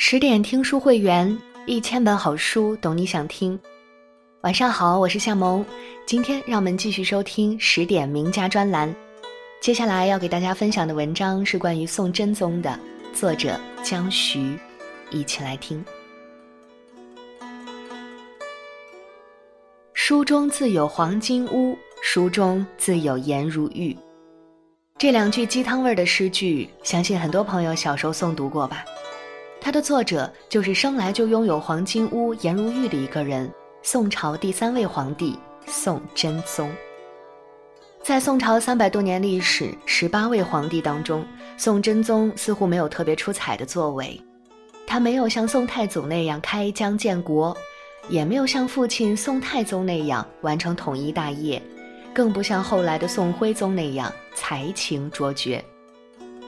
十点听书会员，一千本好书，懂你想听。晚上好，我是夏萌。今天让我们继续收听十点名家专栏。接下来要给大家分享的文章是关于宋真宗的，作者江徐。一起来听。书中自有黄金屋，书中自有颜如玉。这两句鸡汤味儿的诗句，相信很多朋友小时候诵读过吧。它的作者就是生来就拥有黄金屋、颜如玉的一个人——宋朝第三位皇帝宋真宗。在宋朝三百多年历史、十八位皇帝当中，宋真宗似乎没有特别出彩的作为。他没有像宋太祖那样开疆建国，也没有像父亲宋太宗那样完成统一大业，更不像后来的宋徽宗那样才情卓绝。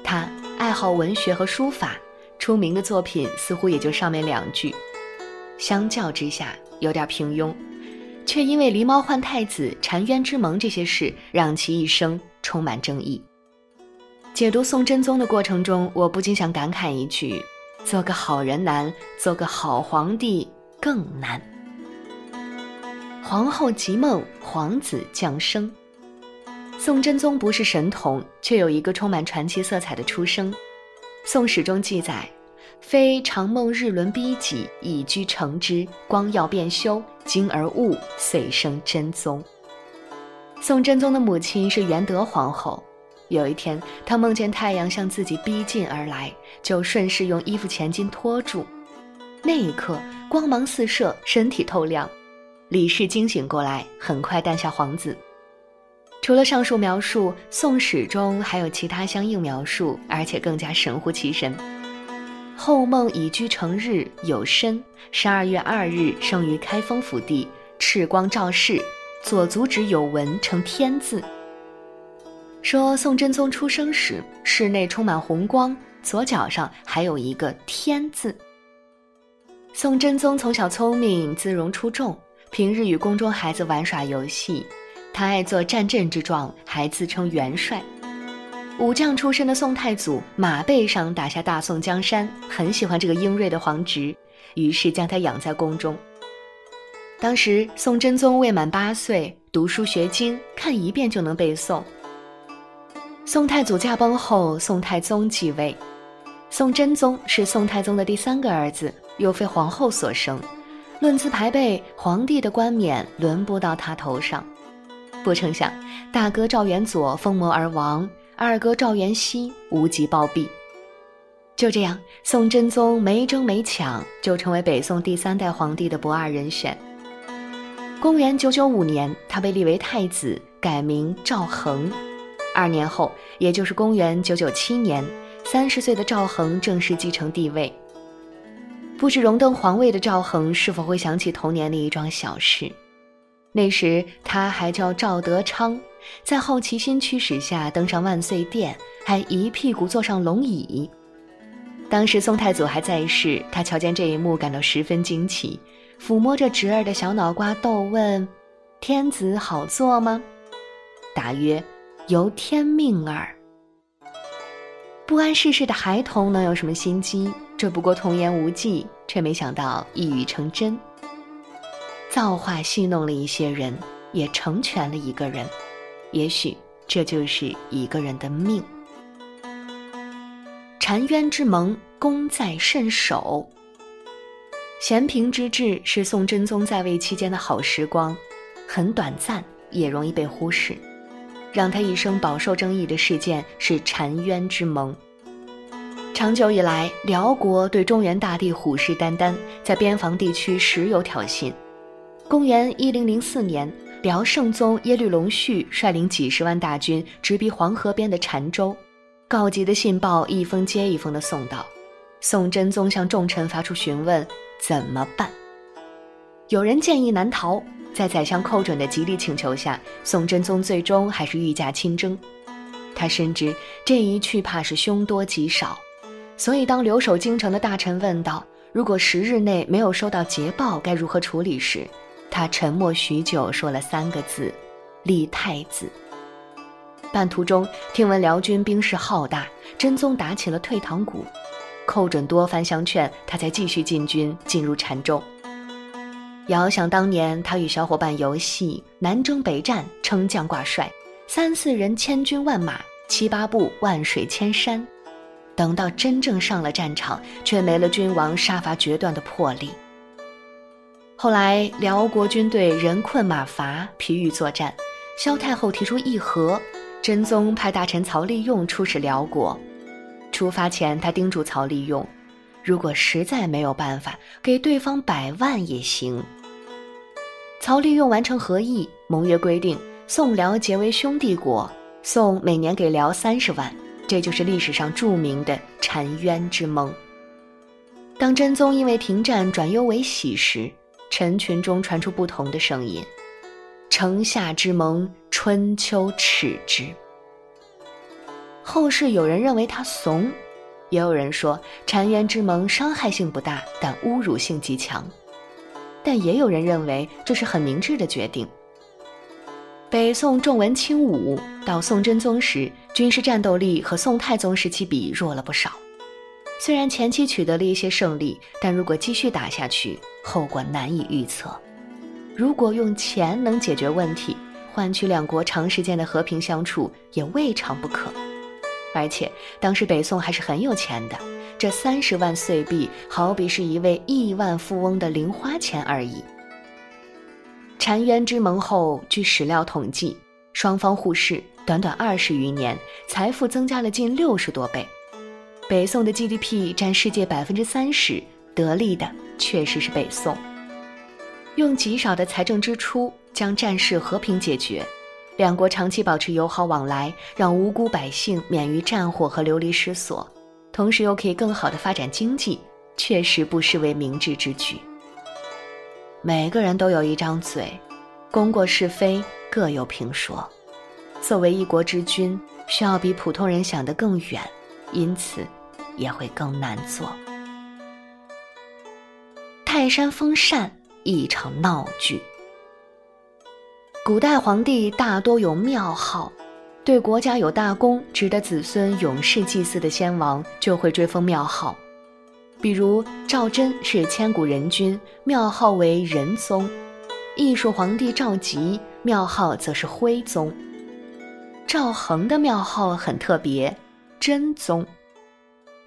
他爱好文学和书法。出名的作品似乎也就上面两句，相较之下有点平庸，却因为狸猫换太子、澶渊之盟这些事，让其一生充满争议。解读宋真宗的过程中，我不禁想感慨一句：做个好人难，做个好皇帝更难。皇后即梦，皇子降生。宋真宗不是神童，却有一个充满传奇色彩的出生。《宋史》中记载，非常梦日轮逼己，以居成之，光耀变修，今而悟，遂生真宗。宋真宗的母亲是元德皇后。有一天，她梦见太阳向自己逼近而来，就顺势用衣服前襟托住。那一刻，光芒四射，身体透亮。李氏惊醒过来，很快诞下皇子。除了上述描述，《宋史》中还有其他相应描述，而且更加神乎其神。后梦已居成日，有身。十二月二日生于开封府地，赤光照室，左足趾有纹，成天字。说宋真宗出生时，室内充满红光，左脚上还有一个天字。宋真宗从小聪明，姿容出众，平日与宫中孩子玩耍游戏。他爱做战阵之状，还自称元帅。武将出身的宋太祖马背上打下大宋江山，很喜欢这个英锐的皇侄，于是将他养在宫中。当时宋真宗未满八岁，读书学经，看一遍就能背诵。宋太祖驾崩后，宋太宗继位。宋真宗是宋太宗的第三个儿子，又非皇后所生，论资排辈，皇帝的冠冕轮不到他头上。不成想，大哥赵元佐疯魔而亡，二哥赵元熙无极暴毙。就这样，宋真宗没争没抢，就成为北宋第三代皇帝的不二人选。公元九九五年，他被立为太子，改名赵恒。二年后，也就是公元九九七年，三十岁的赵恒正式继承帝位。不知荣登皇位的赵恒是否会想起童年的一桩小事？那时他还叫赵德昌，在好奇心驱使下登上万岁殿，还一屁股坐上龙椅。当时宋太祖还在世，他瞧见这一幕，感到十分惊奇，抚摸着侄儿的小脑瓜，逗问：“天子好做吗？”答曰：“由天命耳。”不谙世事的孩童能有什么心机？这不过童言无忌，却没想到一语成真。造化戏弄了一些人，也成全了一个人，也许这就是一个人的命。澶渊之盟，功在甚首。咸平之治是宋真宗在位期间的好时光，很短暂，也容易被忽视。让他一生饱受争议的事件是澶渊之盟。长久以来，辽国对中原大地虎视眈眈，在边防地区时有挑衅。公元一零零四年，辽圣宗耶律隆绪率领几十万大军直逼黄河边的澶州，告急的信报一封接一封的送到，宋真宗向众臣发出询问：怎么办？有人建议南逃，在宰相寇准的极力请求下，宋真宗最终还是御驾亲征。他深知这一去怕是凶多吉少，所以当留守京城的大臣问道：如果十日内没有收到捷报，该如何处理时，他沉默许久，说了三个字：“立太子。”半途中，听闻辽军兵势浩大，真宗打起了退堂鼓。寇准多番相劝，他才继续进军进入澶州。遥想当年，他与小伙伴游戏，南征北战，称将挂帅，三四人千军万马，七八步万水千山。等到真正上了战场，却没了君王杀伐决断的魄力。后来辽国军队人困马乏，疲于作战，萧太后提出议和，真宗派大臣曹利用出使辽国。出发前，他叮嘱曹利用，如果实在没有办法，给对方百万也行。曹利用完成和议，盟约规定宋辽结为兄弟国，宋每年给辽三十万，这就是历史上著名的澶渊之盟。当真宗因为停战转忧为喜时，臣群中传出不同的声音：“城下之盟，春秋耻之。”后世有人认为他怂，也有人说澶渊之盟伤害性不大，但侮辱性极强。但也有人认为这是很明智的决定。北宋重文轻武，到宋真宗时，军事战斗力和宋太宗时期比弱了不少。虽然前期取得了一些胜利，但如果继续打下去，后果难以预测。如果用钱能解决问题，换取两国长时间的和平相处，也未尝不可。而且当时北宋还是很有钱的。这三十万岁币，好比是一位亿万富翁的零花钱而已。澶渊之盟后，据史料统计，双方互市，短短二十余年，财富增加了近六十多倍。北宋的 GDP 占世界百分之三十，得利的确实是北宋。用极少的财政支出，将战事和平解决，两国长期保持友好往来，让无辜百姓免于战火和流离失所。同时又可以更好的发展经济，确实不失为明智之举。每个人都有一张嘴，功过是非各有评说。作为一国之君，需要比普通人想得更远，因此也会更难做。泰山封禅，一场闹剧。古代皇帝大多有庙号。对国家有大功、值得子孙永世祭祀的先王，就会追封庙号。比如赵祯是千古仁君，庙号为仁宗；艺术皇帝赵佶，庙号则是徽宗。赵恒的庙号很特别，真宗。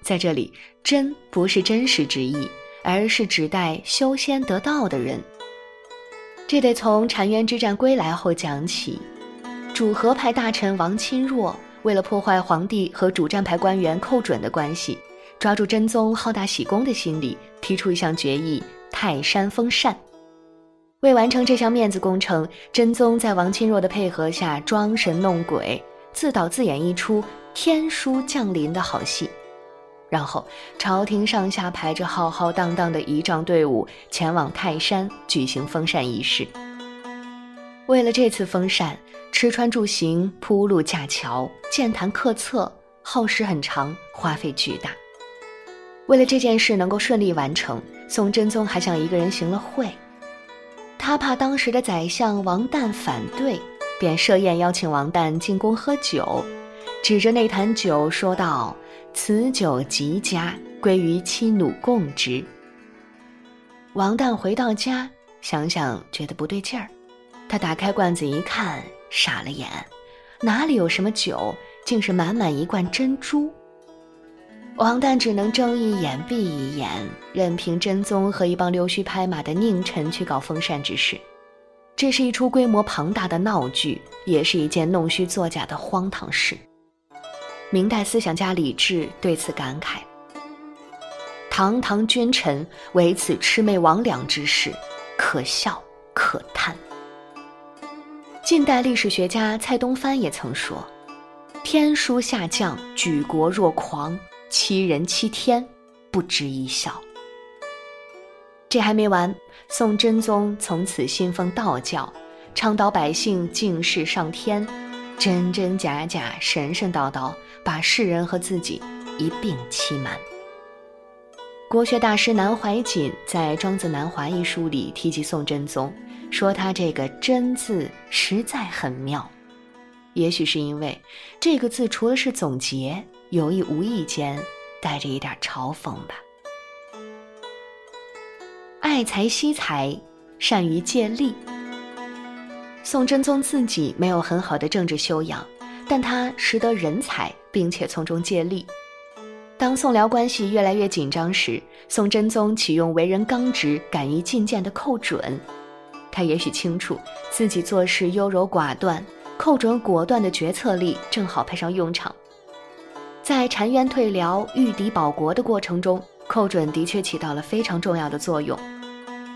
在这里，真不是真实之意，而是指代修仙得道的人。这得从澶渊之战归来后讲起。主和派大臣王钦若为了破坏皇帝和主战派官员寇准的关系，抓住真宗好大喜功的心理，提出一项决议：泰山封禅。为完成这项面子工程，真宗在王钦若的配合下装神弄鬼，自导自演一出天书降临的好戏。然后，朝廷上下排着浩浩荡荡的仪仗队伍前往泰山举行封禅仪式。为了这次封禅。吃穿住行、铺路架桥、建坛刻册，耗时很长，花费巨大。为了这件事能够顺利完成，宋真宗还向一个人行了贿。他怕当时的宰相王旦反对，便设宴邀请王旦进宫喝酒，指着那坛酒说道：“此酒极佳，归于妻奴共之。”王旦回到家，想想觉得不对劲儿，他打开罐子一看。傻了眼，哪里有什么酒，竟是满满一罐珍珠。王旦只能睁一眼闭一眼，任凭真宗和一帮溜须拍马的佞臣去搞封禅之事。这是一出规模庞大的闹剧，也是一件弄虚作假的荒唐事。明代思想家李治对此感慨：“堂堂君臣为此魑魅魍魉之事，可笑可叹。”近代历史学家蔡东藩也曾说：“天书下降，举国若狂，欺人欺天，不值一笑。”这还没完，宋真宗从此信奉道教，倡导百姓敬事上天，真真假假，神神叨叨，把世人和自己一并欺瞒。国学大师南怀瑾在《庄子南华》一书里提及宋真宗。说他这个“真”字实在很妙，也许是因为这个字除了是总结，有意无意间带着一点嘲讽吧。爱财惜财，善于借力。宋真宗自己没有很好的政治修养，但他识得人才，并且从中借力。当宋辽关系越来越紧张时，宋真宗启用为人刚直、敢于进谏的寇准。他也许清楚自己做事优柔寡断，寇准果断的决策力正好派上用场。在澶渊退辽、御敌保国的过程中，寇准的确起到了非常重要的作用。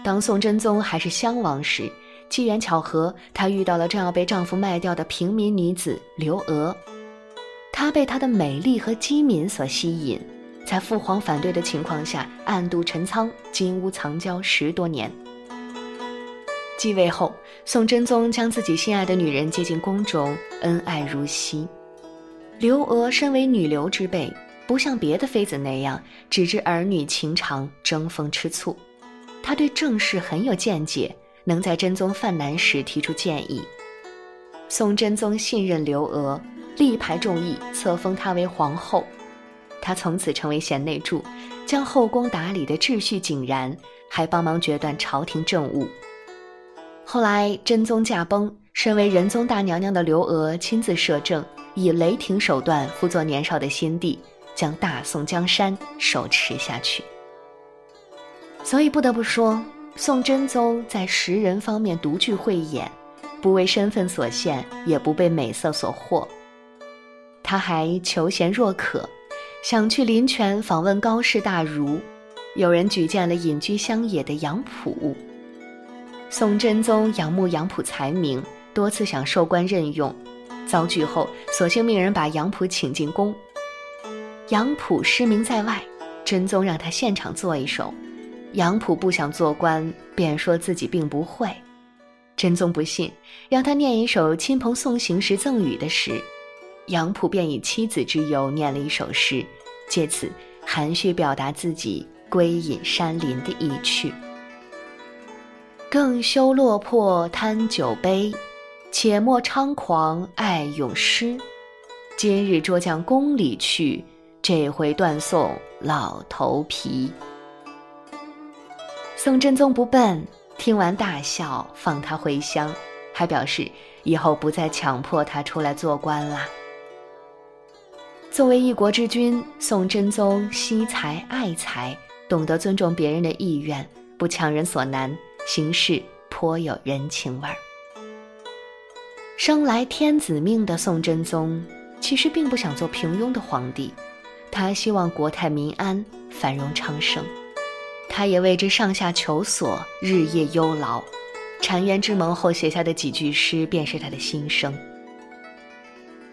当宋真宗还是襄王时，机缘巧合，她遇到了正要被丈夫卖掉的平民女子刘娥。她被她的美丽和机敏所吸引，在父皇反对的情况下，暗度陈仓，金屋藏娇十多年。继位后，宋真宗将自己心爱的女人接进宫中，恩爱如昔。刘娥身为女流之辈，不像别的妃子那样只知儿女情长，争风吃醋。她对政事很有见解。能在真宗犯难时提出建议，宋真宗信任刘娥，力排众议，册封她为皇后。她从此成为贤内助，将后宫打理的秩序井然，还帮忙决断朝廷政务。后来真宗驾崩，身为仁宗大娘娘的刘娥亲自摄政，以雷霆手段辅佐年少的新帝，将大宋江山手持下去。所以不得不说。宋真宗在识人方面独具慧眼，不为身份所限，也不被美色所惑。他还求贤若渴，想去临泉访问高士大儒。有人举荐了隐居乡野的杨浦。宋真宗仰慕杨浦才名，多次想授官任用，遭拒后，索性命人把杨浦请进宫。杨浦失明在外，真宗让他现场做一首。杨浦不想做官，便说自己并不会。真宗不信，让他念一首亲朋送行时赠予的诗。杨浦便以妻子之由念了一首诗，借此含蓄表达自己归隐山林的意趣。更休落魄贪酒杯，且莫猖狂爱咏诗。今日捉将宫里去，这回断送老头皮。宋真宗不笨，听完大笑，放他回乡，还表示以后不再强迫他出来做官啦。作为一国之君，宋真宗惜才爱才，懂得尊重别人的意愿，不强人所难，行事颇有人情味儿。生来天子命的宋真宗，其实并不想做平庸的皇帝，他希望国泰民安，繁荣昌盛。他也为之上下求索，日夜忧劳。澶渊之盟后写下的几句诗，便是他的心声：“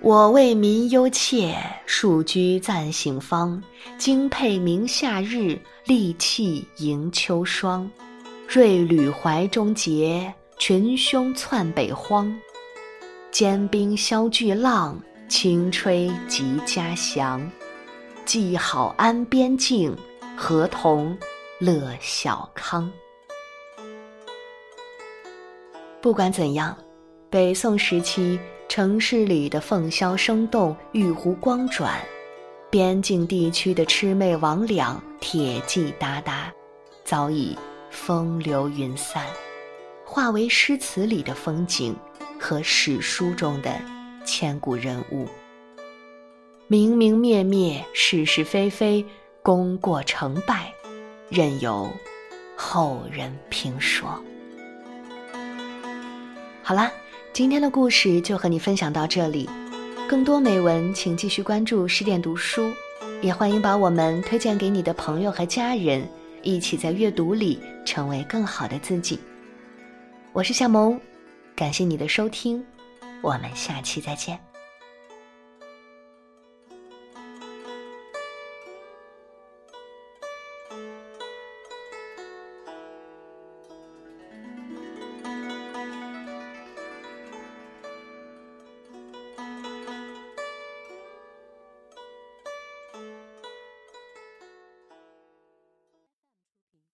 我为民忧切，戍居暂醒方。精佩明夏日，利器迎秋霜。锐旅怀中结，群凶窜北荒。坚冰消巨浪，轻吹即家降。既好安边境，合同？”乐小康。不管怎样，北宋时期城市里的凤箫声动，玉壶光转；边境地区的魑魅魍魉，铁骑哒哒，早已风流云散，化为诗词里的风景和史书中的千古人物。明明灭灭，是是非非，功过成败。任由后人评说。好啦，今天的故事就和你分享到这里。更多美文，请继续关注十点读书，也欢迎把我们推荐给你的朋友和家人，一起在阅读里成为更好的自己。我是夏萌，感谢你的收听，我们下期再见。